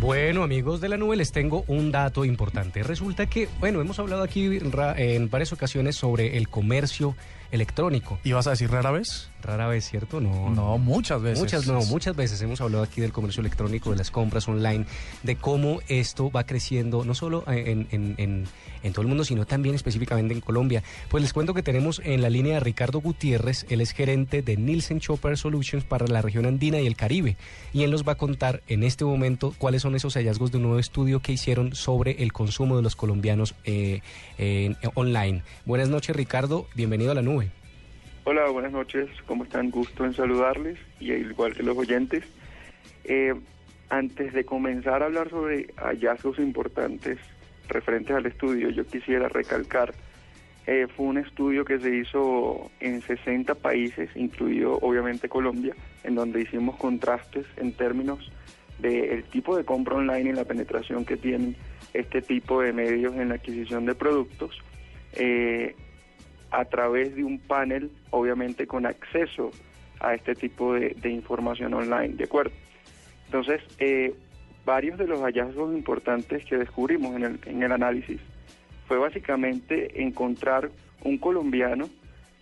Bueno, amigos de la nube, les tengo un dato importante. Resulta que, bueno, hemos hablado aquí en varias ocasiones sobre el comercio electrónico. ¿Y vas a decir rara vez? Rara vez, ¿cierto? No. No, muchas veces. Muchas, no, muchas veces hemos hablado aquí del comercio electrónico, de las compras online, de cómo esto va creciendo, no solo en, en, en, todo el mundo, sino también específicamente en Colombia. Pues les cuento que tenemos en la línea a Ricardo Gutiérrez, él es gerente de Nielsen Chopper Solutions para la región andina y el Caribe. Y él nos va a contar en este momento cuáles son esos hallazgos de un nuevo estudio que hicieron sobre el consumo de los colombianos eh, online. Buenas noches, Ricardo. Bienvenido a la nube. Hola, buenas noches. ¿Cómo están? Gusto en saludarles y igual que los oyentes. Eh, antes de comenzar a hablar sobre hallazgos importantes referentes al estudio, yo quisiera recalcar, eh, fue un estudio que se hizo en 60 países, incluido obviamente Colombia, en donde hicimos contrastes en términos del tipo de compra online y la penetración que tienen este tipo de medios en la adquisición de productos. Eh, a través de un panel, obviamente con acceso a este tipo de, información online, ¿de acuerdo? Entonces, eh, varios de los hallazgos importantes que descubrimos en el, en el análisis fue básicamente encontrar un colombiano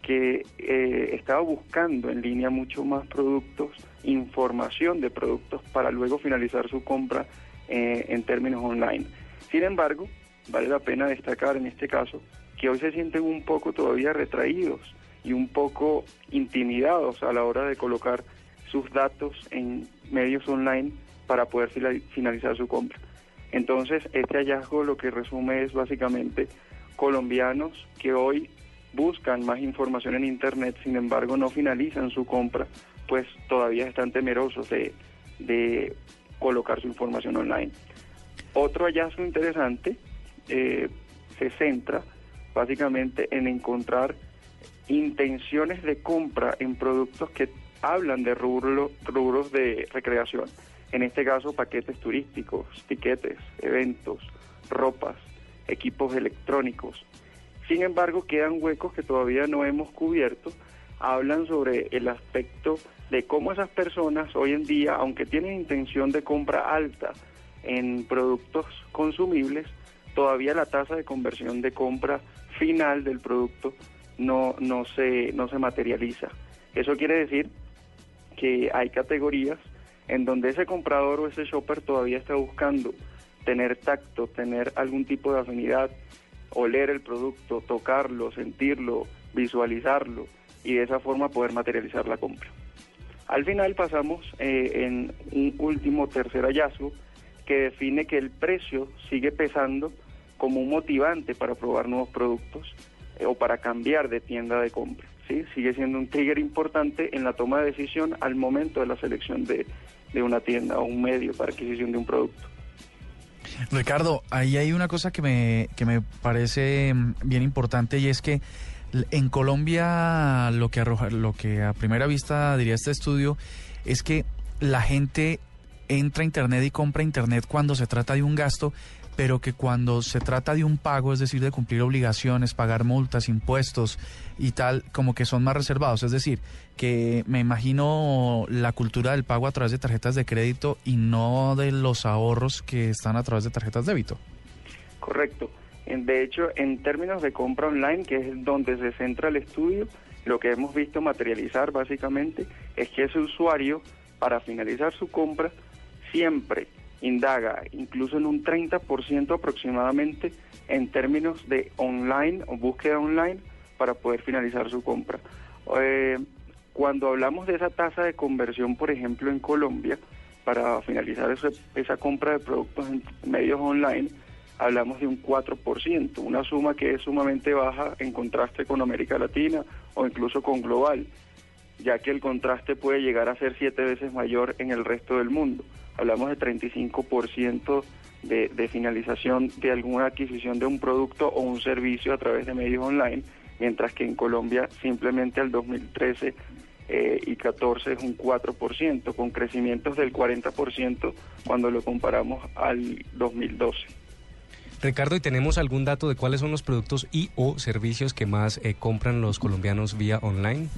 que eh, estaba buscando en línea mucho más productos, información de productos para luego finalizar su compra eh, en términos online. Sin embargo, vale la pena destacar en este caso que hoy se sienten un poco todavía retraídos y un poco intimidados a la hora de colocar sus datos en medios online para poder finalizar su compra. Entonces, este hallazgo lo que resume es básicamente colombianos que hoy buscan más información en Internet, sin embargo no finalizan su compra, pues todavía están temerosos de, de colocar su información online. Otro hallazgo interesante eh, se centra básicamente en encontrar intenciones de compra en productos que hablan de rubros de recreación. En este caso, paquetes turísticos, tiquetes, eventos, ropas, equipos electrónicos. Sin embargo, quedan huecos que todavía no hemos cubierto. Hablan sobre el aspecto de cómo esas personas hoy en día, aunque tienen intención de compra alta en productos consumibles, todavía la tasa de conversión de compra final del producto no, no, se, no se materializa. Eso quiere decir que hay categorías en donde ese comprador o ese shopper todavía está buscando tener tacto, tener algún tipo de afinidad, oler el producto, tocarlo, sentirlo, visualizarlo y de esa forma poder materializar la compra. Al final pasamos eh, en un último tercer hallazgo que define que el precio sigue pesando como un motivante para probar nuevos productos eh, o para cambiar de tienda de compra. ¿sí? Sigue siendo un trigger importante en la toma de decisión al momento de la selección de, una tienda o un medio para adquisición de un producto. Ricardo, ahí hay una cosa que me, que me parece mm, bien importante y es que en Colombia lo que arroja, lo que a primera vista diría este estudio es que la gente entra a internet y compra internet cuando se trata de un gasto, pero que cuando se trata de un pago, es decir, de cumplir obligaciones, pagar multas, impuestos y tal, como que son más reservados. Es decir, que me imagino la cultura del pago a través de tarjetas de crédito y no de los ahorros que están a través de tarjetas de débito. Correcto. De hecho, en términos de compra online, que es donde se centra el estudio, lo que hemos visto materializar básicamente es que ese usuario, para finalizar su compra, siempre indaga incluso en un 30% aproximadamente en términos de online o búsqueda online para poder finalizar su compra. Eh, cuando hablamos de esa tasa de conversión, por ejemplo, en Colombia, para finalizar esa compra de productos en medios online, hablamos de un 4%, una suma que es sumamente baja en contraste con América Latina o incluso con global, ya que el contraste puede llegar a ser siete veces mayor en el resto del mundo hablamos de 35% de, de finalización de alguna adquisición de un producto o un servicio a través de medios online, mientras que en Colombia simplemente al 2013 eh, y 14 es un 4%, con crecimientos del 40% cuando lo comparamos al 2012. Ricardo, ¿y tenemos algún dato de cuáles son los productos y o servicios que más eh, compran los colombianos vía online?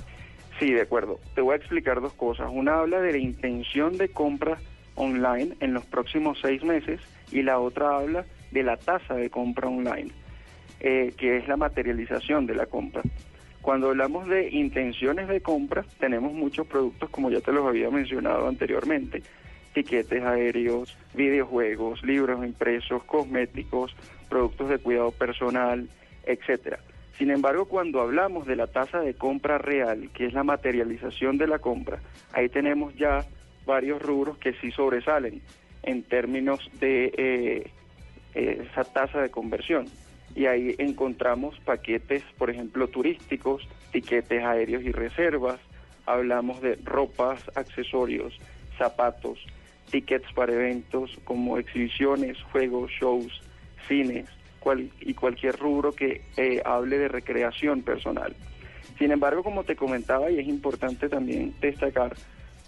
Sí, de acuerdo. Te voy a explicar dos cosas. Una habla de la intención de compra online en los próximos seis meses y la otra habla de la tasa de compra online, eh, que es la materialización de la compra. Cuando hablamos de intenciones de compra, tenemos muchos productos, como ya te los había mencionado anteriormente, tiquetes aéreos, videojuegos, libros impresos, cosméticos, productos de cuidado personal, etcétera. Sin embargo, cuando hablamos de la tasa de compra real, que es la materialización de la compra, ahí tenemos ya varios rubros que sí sobresalen en términos de eh, eh, esa tasa de conversión. Y ahí encontramos paquetes, por ejemplo, turísticos, tiquetes aéreos y reservas, hablamos de ropas, accesorios, zapatos, tickets para eventos como exhibiciones, juegos, shows, cines y cualquier rubro que eh, hable de recreación personal. Sin embargo, como te comentaba, y es importante también destacar,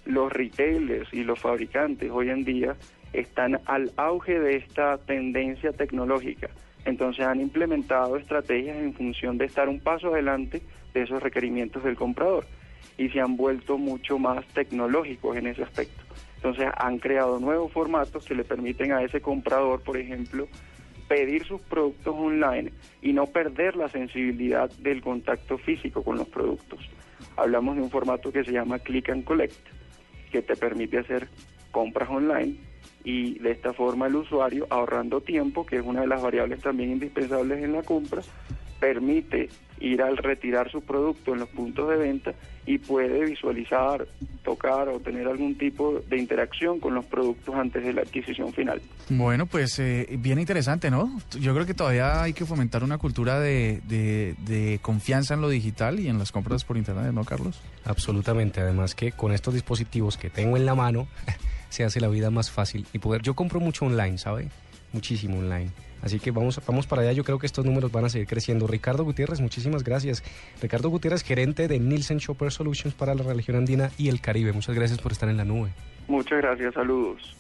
los retailers y los fabricantes hoy en día están al auge de esta tendencia tecnológica. Entonces han implementado estrategias en función de estar un paso adelante de esos requerimientos del comprador y se han vuelto mucho más tecnológicos en ese aspecto. Entonces han creado nuevos formatos que le permiten a ese comprador, por ejemplo, pedir sus productos online y no perder la sensibilidad del contacto físico con los productos. Hablamos de un formato que se llama Click and Collect, que te permite hacer compras online y de esta forma el usuario, ahorrando tiempo, que es una de las variables también indispensables en la compra, permite ir al retirar su producto en los puntos de venta y puede visualizar, tocar o tener algún tipo de interacción con los productos antes de la adquisición final. Bueno, pues eh, bien interesante, ¿no? Yo creo que todavía hay que fomentar una cultura de, de, confianza en lo digital y en las compras por Internet, ¿no, Carlos? Absolutamente, además que con estos dispositivos que tengo en la mano se hace la vida más fácil y poder... Yo compro mucho online, ¿sabe? Muchísimo online. Así que vamos, vamos para allá. Yo creo que estos números van a seguir creciendo. Ricardo Gutiérrez, muchísimas gracias. Ricardo Gutiérrez, gerente de Nielsen Shopper Solutions para la región andina y el Caribe. Muchas gracias por estar en la nube. Muchas gracias, saludos.